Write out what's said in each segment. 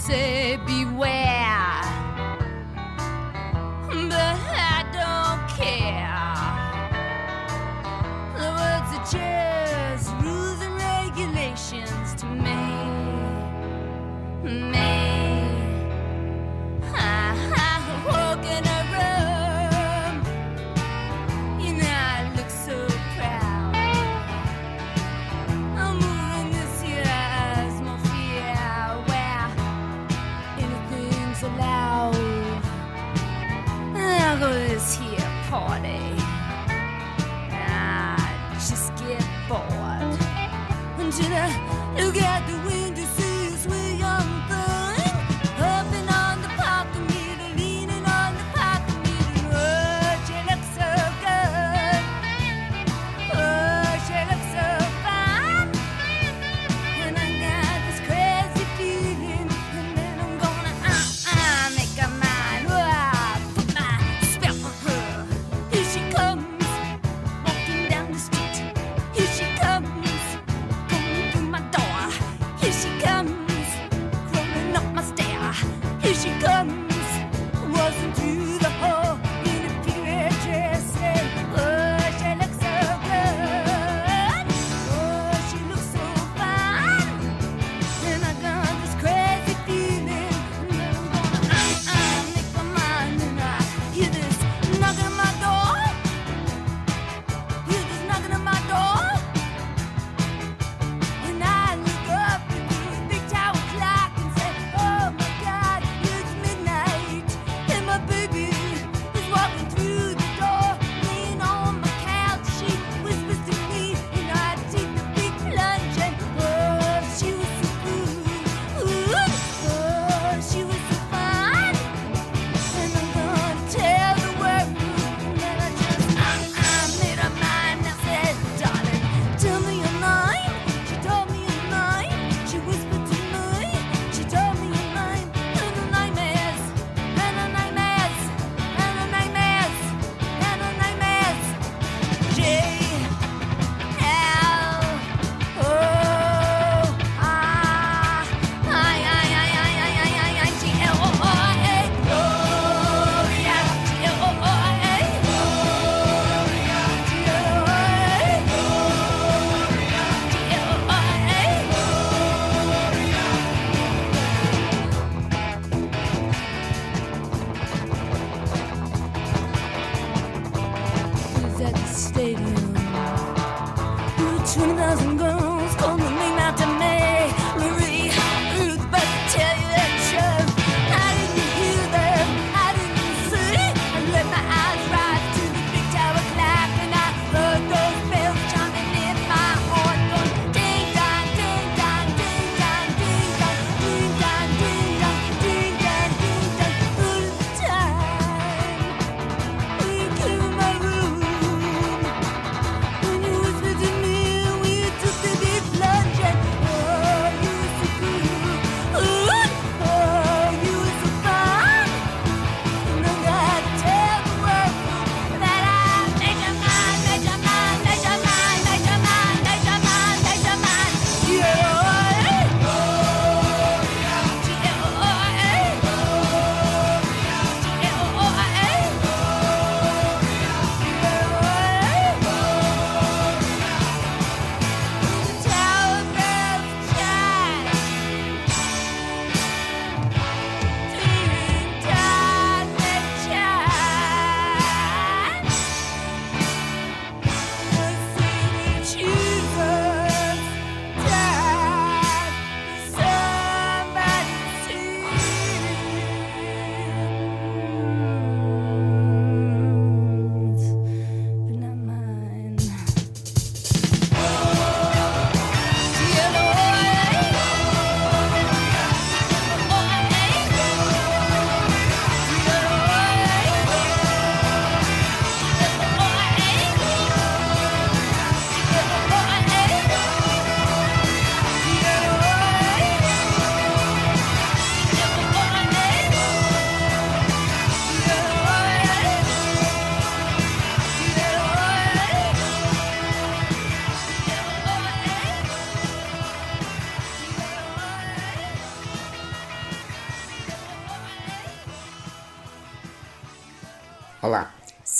say beware.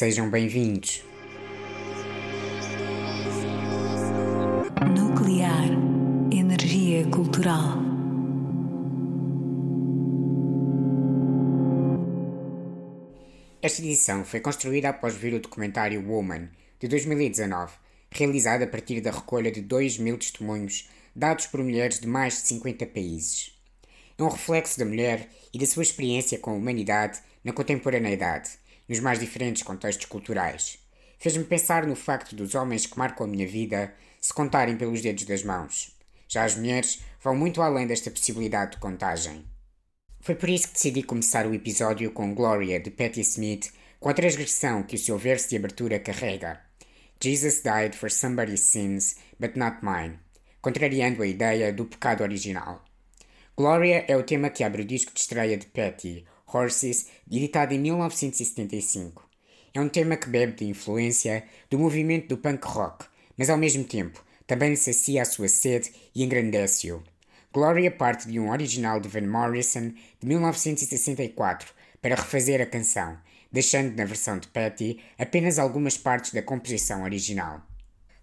Sejam bem-vindos. Nuclear Energia Cultural. Esta edição foi construída após ver o documentário Woman, de 2019, realizado a partir da recolha de 2 mil testemunhos dados por mulheres de mais de 50 países. É um reflexo da mulher e da sua experiência com a humanidade na contemporaneidade, nos mais diferentes contextos culturais. Fez-me pensar no facto dos homens que marcam a minha vida se contarem pelos dedos das mãos. Já as mulheres vão muito além desta possibilidade de contagem. Foi por isso que decidi começar o episódio com Gloria de Patti Smith, com a transgressão que o seu verso de abertura carrega. Jesus died for somebody's sins, but not mine, contrariando a ideia do pecado original. Gloria é o tema que abre o disco de estreia de Patti, Horses, editado em 1975. É um tema que bebe de influência do movimento do punk rock, mas ao mesmo tempo também sacia a sua sede e engrandece-o. Gloria parte de um original de Van Morrison de 1964 para refazer a canção, deixando na versão de Patty apenas algumas partes da composição original.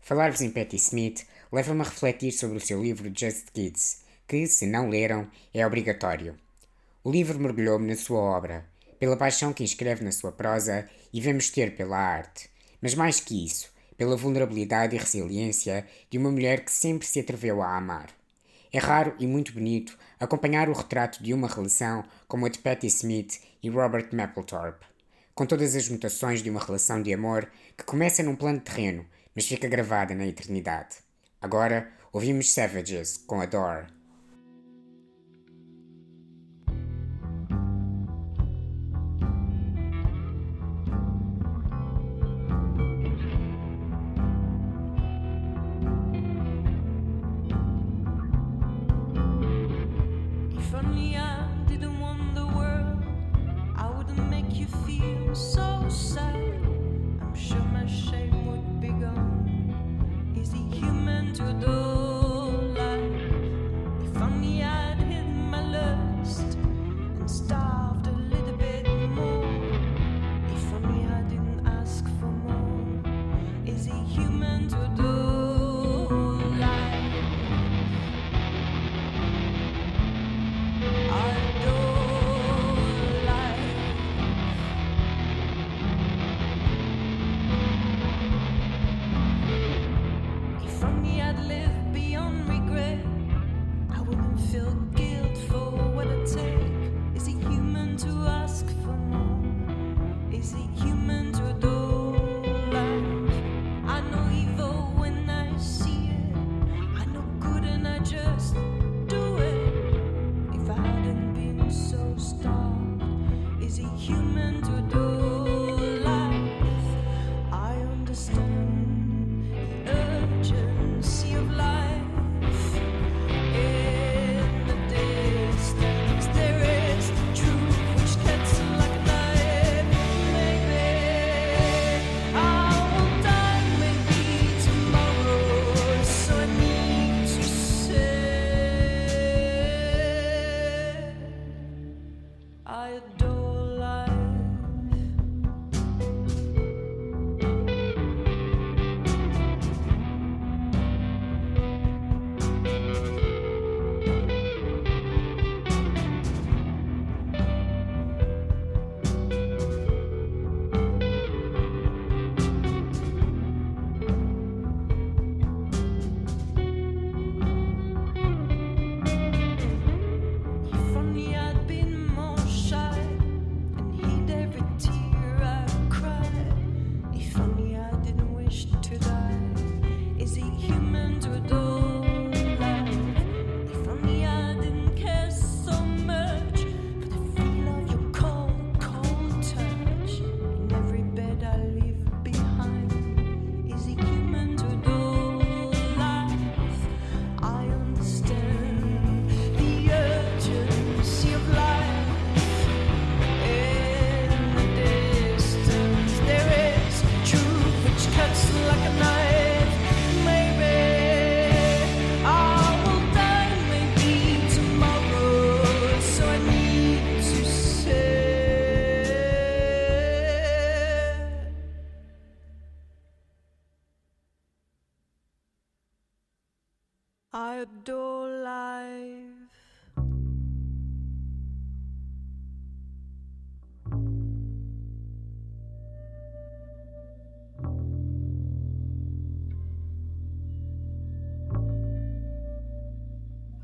Falar-vos em Patti Smith leva-me a refletir sobre o seu livro Just Kids, que, se não leram, é obrigatório. O livro mergulhou-me na sua obra, pela paixão que escreve na sua prosa e vemos ter pela arte, mas mais que isso, pela vulnerabilidade e resiliência de uma mulher que sempre se atreveu a amar. É raro e muito bonito acompanhar o retrato de uma relação como a de Patti Smith e Robert Mapplethorpe, com todas as mutações de uma relação de amor que começa num plano terreno, mas fica gravada na eternidade. Agora ouvimos Savages com Adore.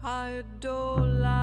I adore life.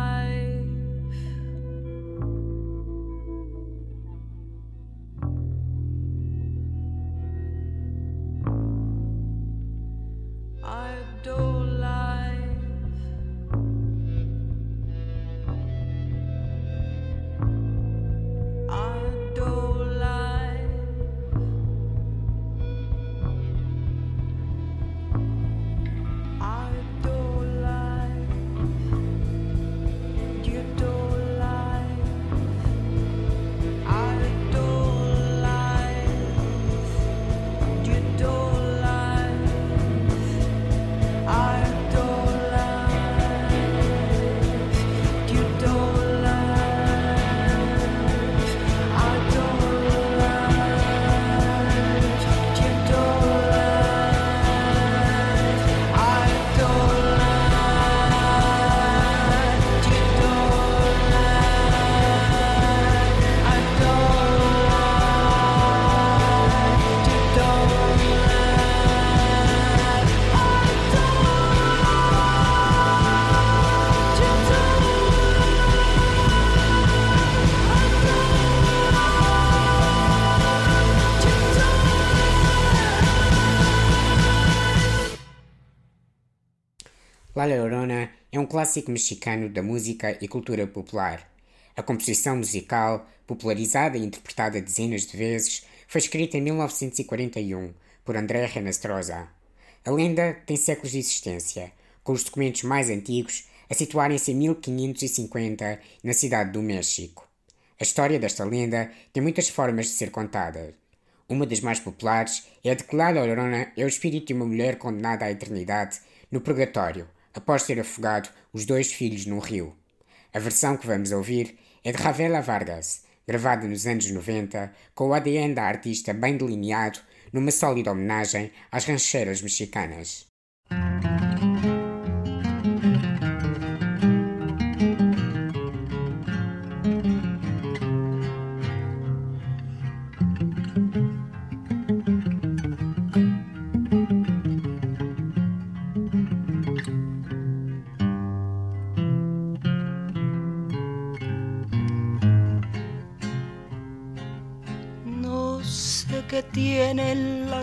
Clássico mexicano da música e cultura popular. A composição musical, popularizada e interpretada dezenas de vezes, foi escrita em 1941 por André Renastrosa. A lenda tem séculos de existência, com os documentos mais antigos a situarem-se em 1550 na cidade do México. A história desta lenda tem muitas formas de ser contada. Uma das mais populares é a de que La Llorona é o espírito de uma mulher condenada à eternidade no purgatório, após ter afogado os dois filhos num rio. A versão que vamos ouvir é de Ravela Vargas, gravada nos anos 90, com o ADN da artista bem delineado numa sólida homenagem às rancheiras mexicanas.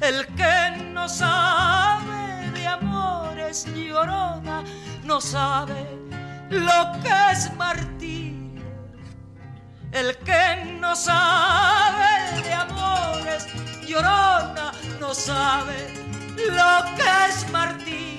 El que no sabe de amores llorona, no sabe lo que es martirio. El que no sabe de amores llorona, no sabe lo que es martirio.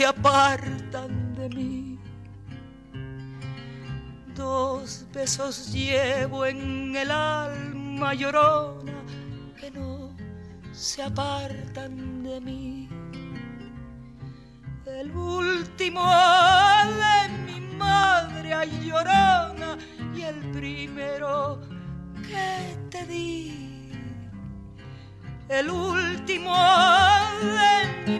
Se apartan de mí. Dos besos llevo en el alma llorona que no se apartan de mí. El último de mi madre ay, llorona y el primero que te di. El último de mi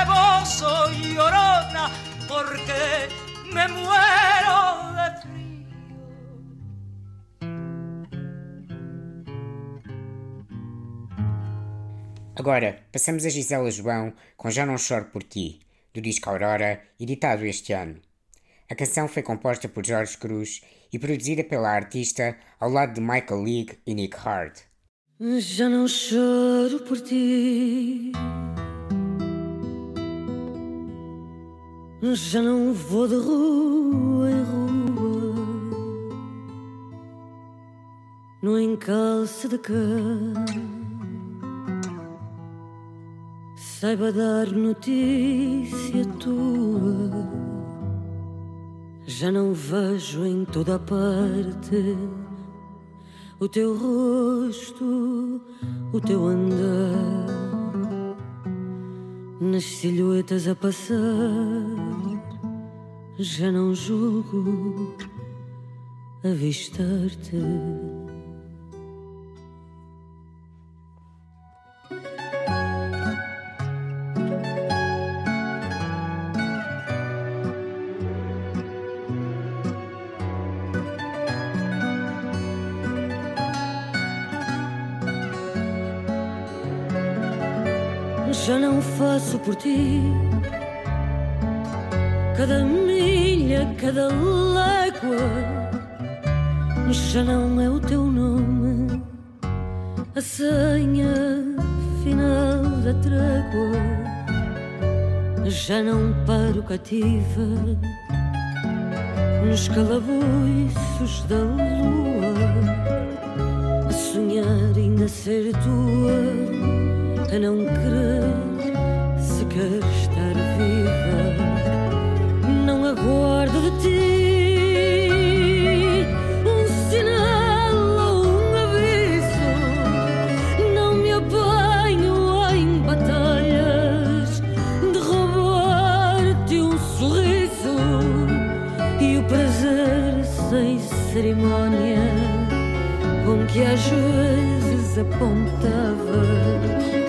rebozo, llorona, porque me muero de frío. Agora, passamos a Gisela João com Já Não Choro Por Ti, do disco Aurora, editado este ano. A canção foi composta por Jorge Cruz e produzida pela artista ao lado de Michael League e Nick Hart. Já não choro por ti. Já não vou de rua em rua. No encalço de cama. Saiba dar notícia tua. Já não vejo em toda a parte o teu rosto, o teu andar, nas silhuetas a passar, já não julgo avistar-te. Já não faço por ti cada milha, cada légua. Já não é o teu nome, a senha final da trégua. Já não paro cativa nos calabouços da lua, a sonhar ainda ser tua a não querer sequer estar viva. Não aguardo de ti um sinal ou um aviso. Não me apanho em batalhas de roubar-te um sorriso e o prazer sem cerimônia com que às vezes apontavas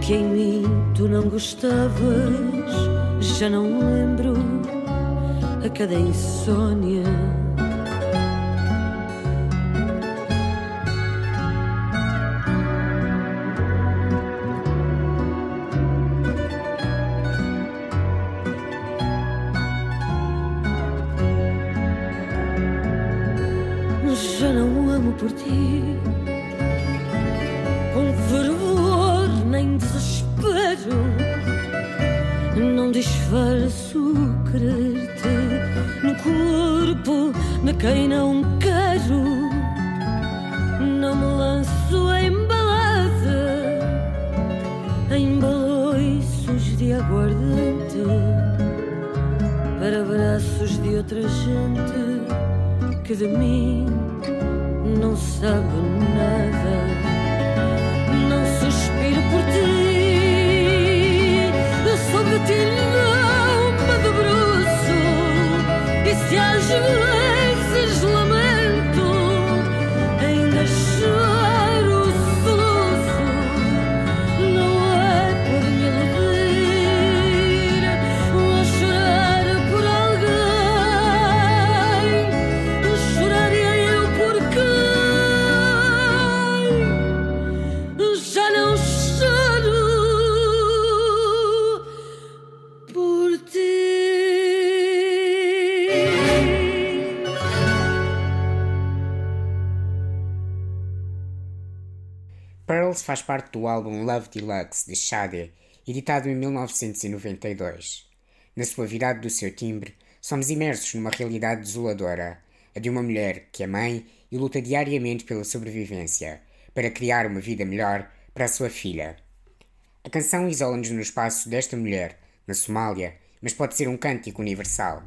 que em mim tu não gostavas. Já não lembro a cada insônia. Parte do álbum Love Deluxe de Shade, editado em 1992. Na suavidade do seu timbre, somos imersos numa realidade desoladora, a de uma mulher que é mãe e luta diariamente pela sobrevivência, para criar uma vida melhor para a sua filha. A canção isola-nos no espaço desta mulher, na Somália, mas pode ser um cântico universal.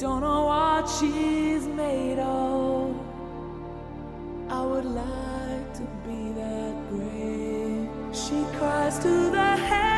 Don't know what she's made of. I would like to be that brave. She cries to the heaven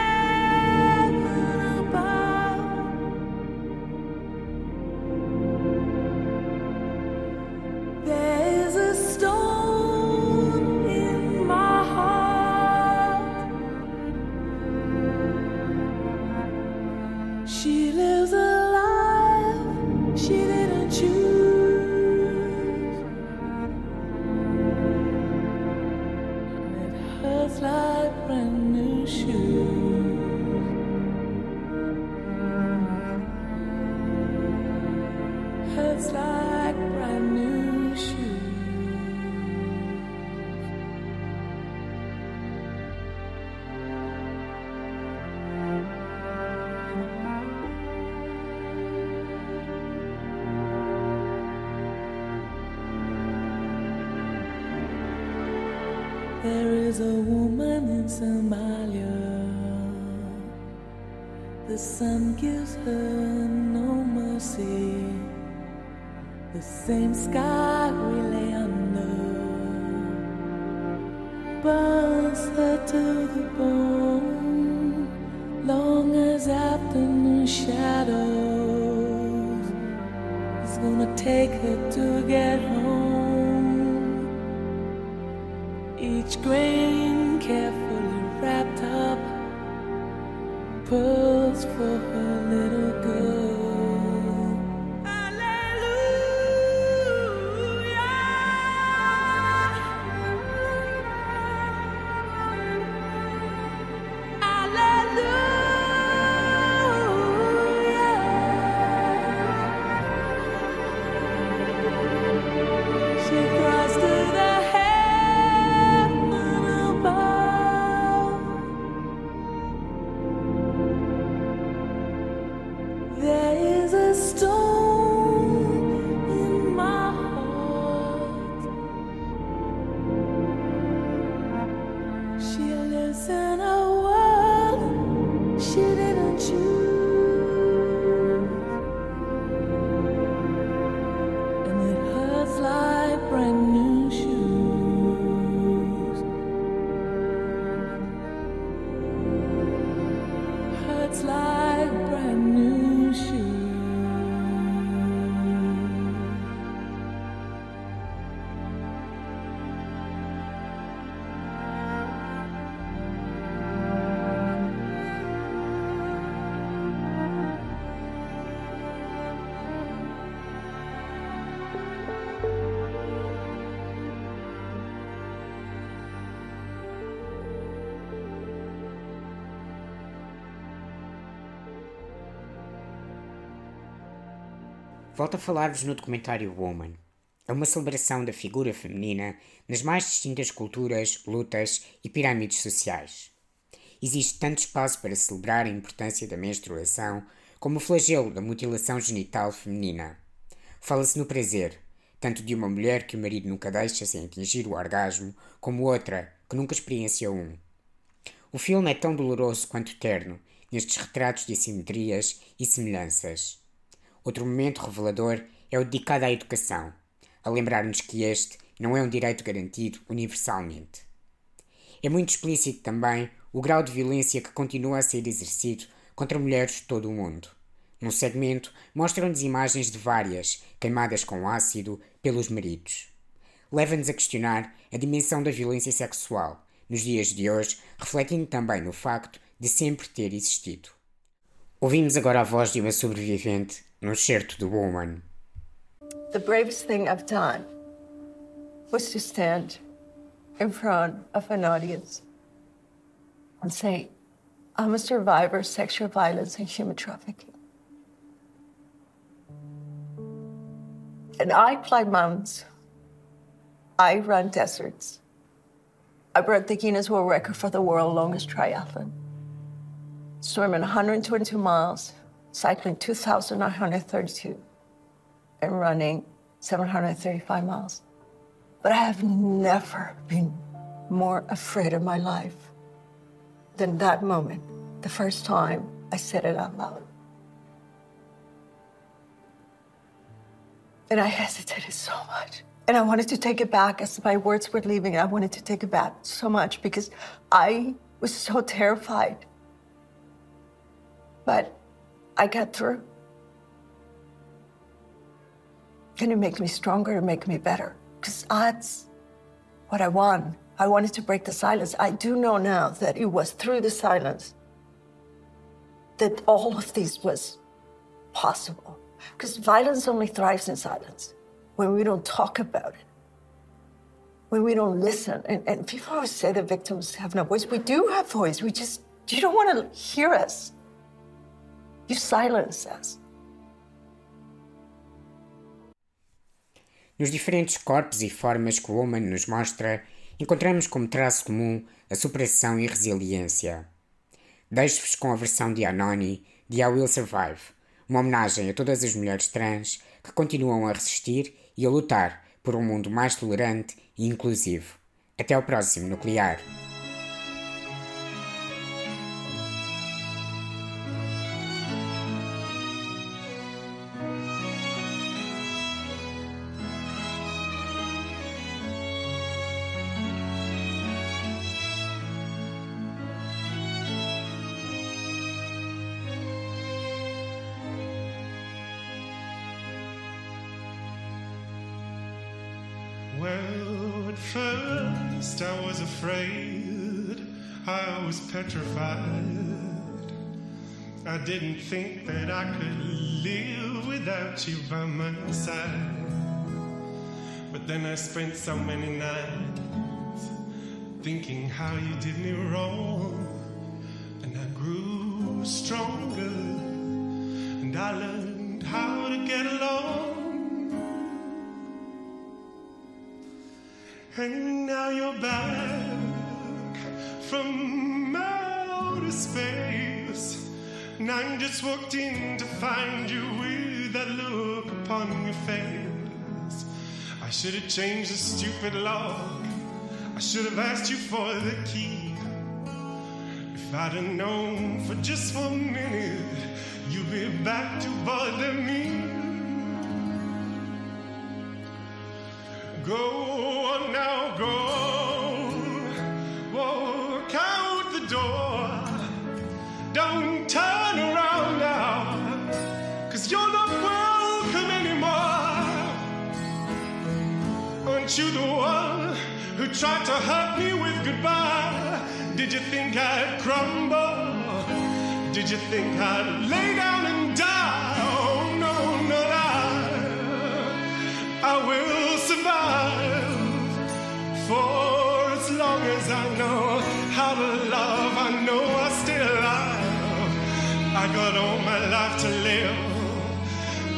There is a woman in Somalia. The sun gives her no mercy. The same sky we lay under burns her to the bone. Long as afternoon shadows it's gonna take her to get home. great. Volto a falar-vos no documentário Woman. É uma celebração da figura feminina nas mais distintas culturas, lutas e pirâmides sociais. Existe tanto espaço para celebrar a importância da menstruação como o flagelo da mutilação genital feminina. Fala-se no prazer, tanto de uma mulher que o marido nunca deixa sem atingir o orgasmo, como outra que nunca experienciou um. O filme é tão doloroso quanto terno, nestes retratos de assimetrias e semelhanças. Outro momento revelador é o dedicado à educação, a lembrar-nos que este não é um direito garantido universalmente. É muito explícito também o grau de violência que continua a ser exercido contra mulheres de todo o mundo. Num segmento, mostram-nos imagens de várias, queimadas com ácido, pelos maridos. Leva-nos a questionar a dimensão da violência sexual, nos dias de hoje, refletindo também no facto de sempre ter existido. Ouvimos agora a voz de uma sobrevivente Woman. The bravest thing I've done was to stand in front of an audience and say, I'm a survivor of sexual violence and human trafficking. And I climb mountains. I run deserts. I broke the Guinness World Record for the world's longest triathlon. Swimming 122 miles, cycling 2,932, and running 735 miles. But I have never been more afraid of my life than that moment, the first time I said it out loud. And I hesitated so much. And I wanted to take it back as my words were leaving. I wanted to take it back so much because I was so terrified. But I got through. And it makes me stronger, it makes me better. Because that's what I want. I wanted to break the silence. I do know now that it was through the silence that all of this was possible. Because violence only thrives in silence when we don't talk about it, when we don't listen. And, and people always say the victims have no voice. We do have voice. We just, you don't want to hear us. Silence us. Nos diferentes corpos e formas que o Woman nos mostra, encontramos como traço comum a superação e resiliência. Deixo-vos com a versão de Anoni de I Will Survive, uma homenagem a todas as mulheres trans que continuam a resistir e a lutar por um mundo mais tolerante e inclusivo. Até ao próximo Nuclear. First I was afraid, I was petrified. I didn't think that I could live without you by my side. But then I spent so many nights thinking how you did me wrong. And I grew stronger, and I learned how to get along. And now you're back from outer space. And I'm just walked in to find you with that look upon your face. I should have changed the stupid lock. I should have asked you for the key. If I'd have known for just one minute you'd be back to bother me. Go now, go. Walk out the door. Don't turn around now, cause you're not welcome anymore. Aren't you the one who tried to hurt me with goodbye? Did you think I'd crumble? Did you think I'd lay down and die? Oh, no, not I. I will got all my life to live,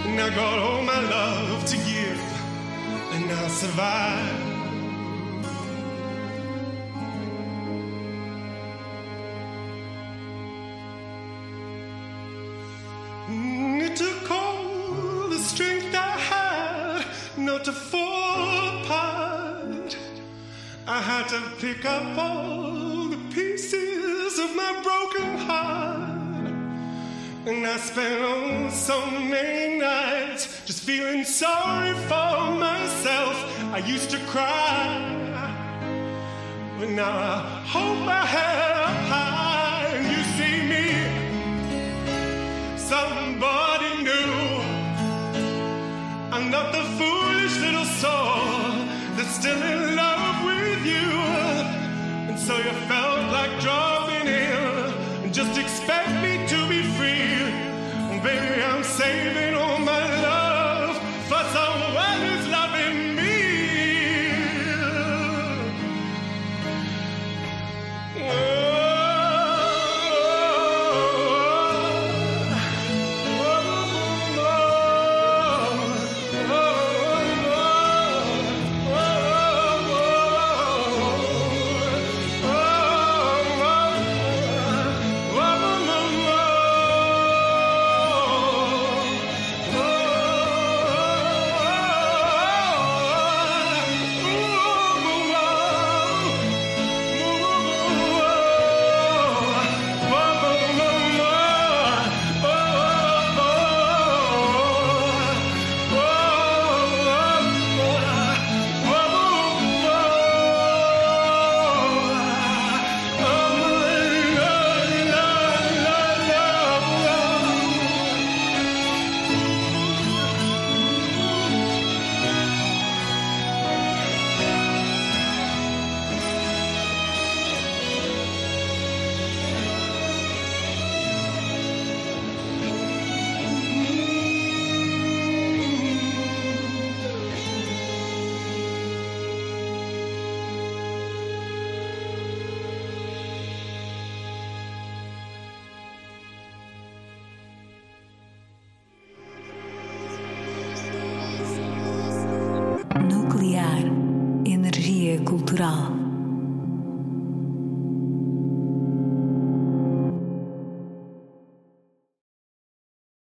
and I got all my love to give, and I'll survive. Mm, It took all the strength I had not to fall apart. I had to pick up all the pieces of my broken heart. And I spent oh, so many nights just feeling sorry for myself. I used to cry. But now I hold my head up high and you see me somebody new. I'm not the foolish little soul that's still in love with you. And so you felt like dropping in and just expect Baby, I'm saving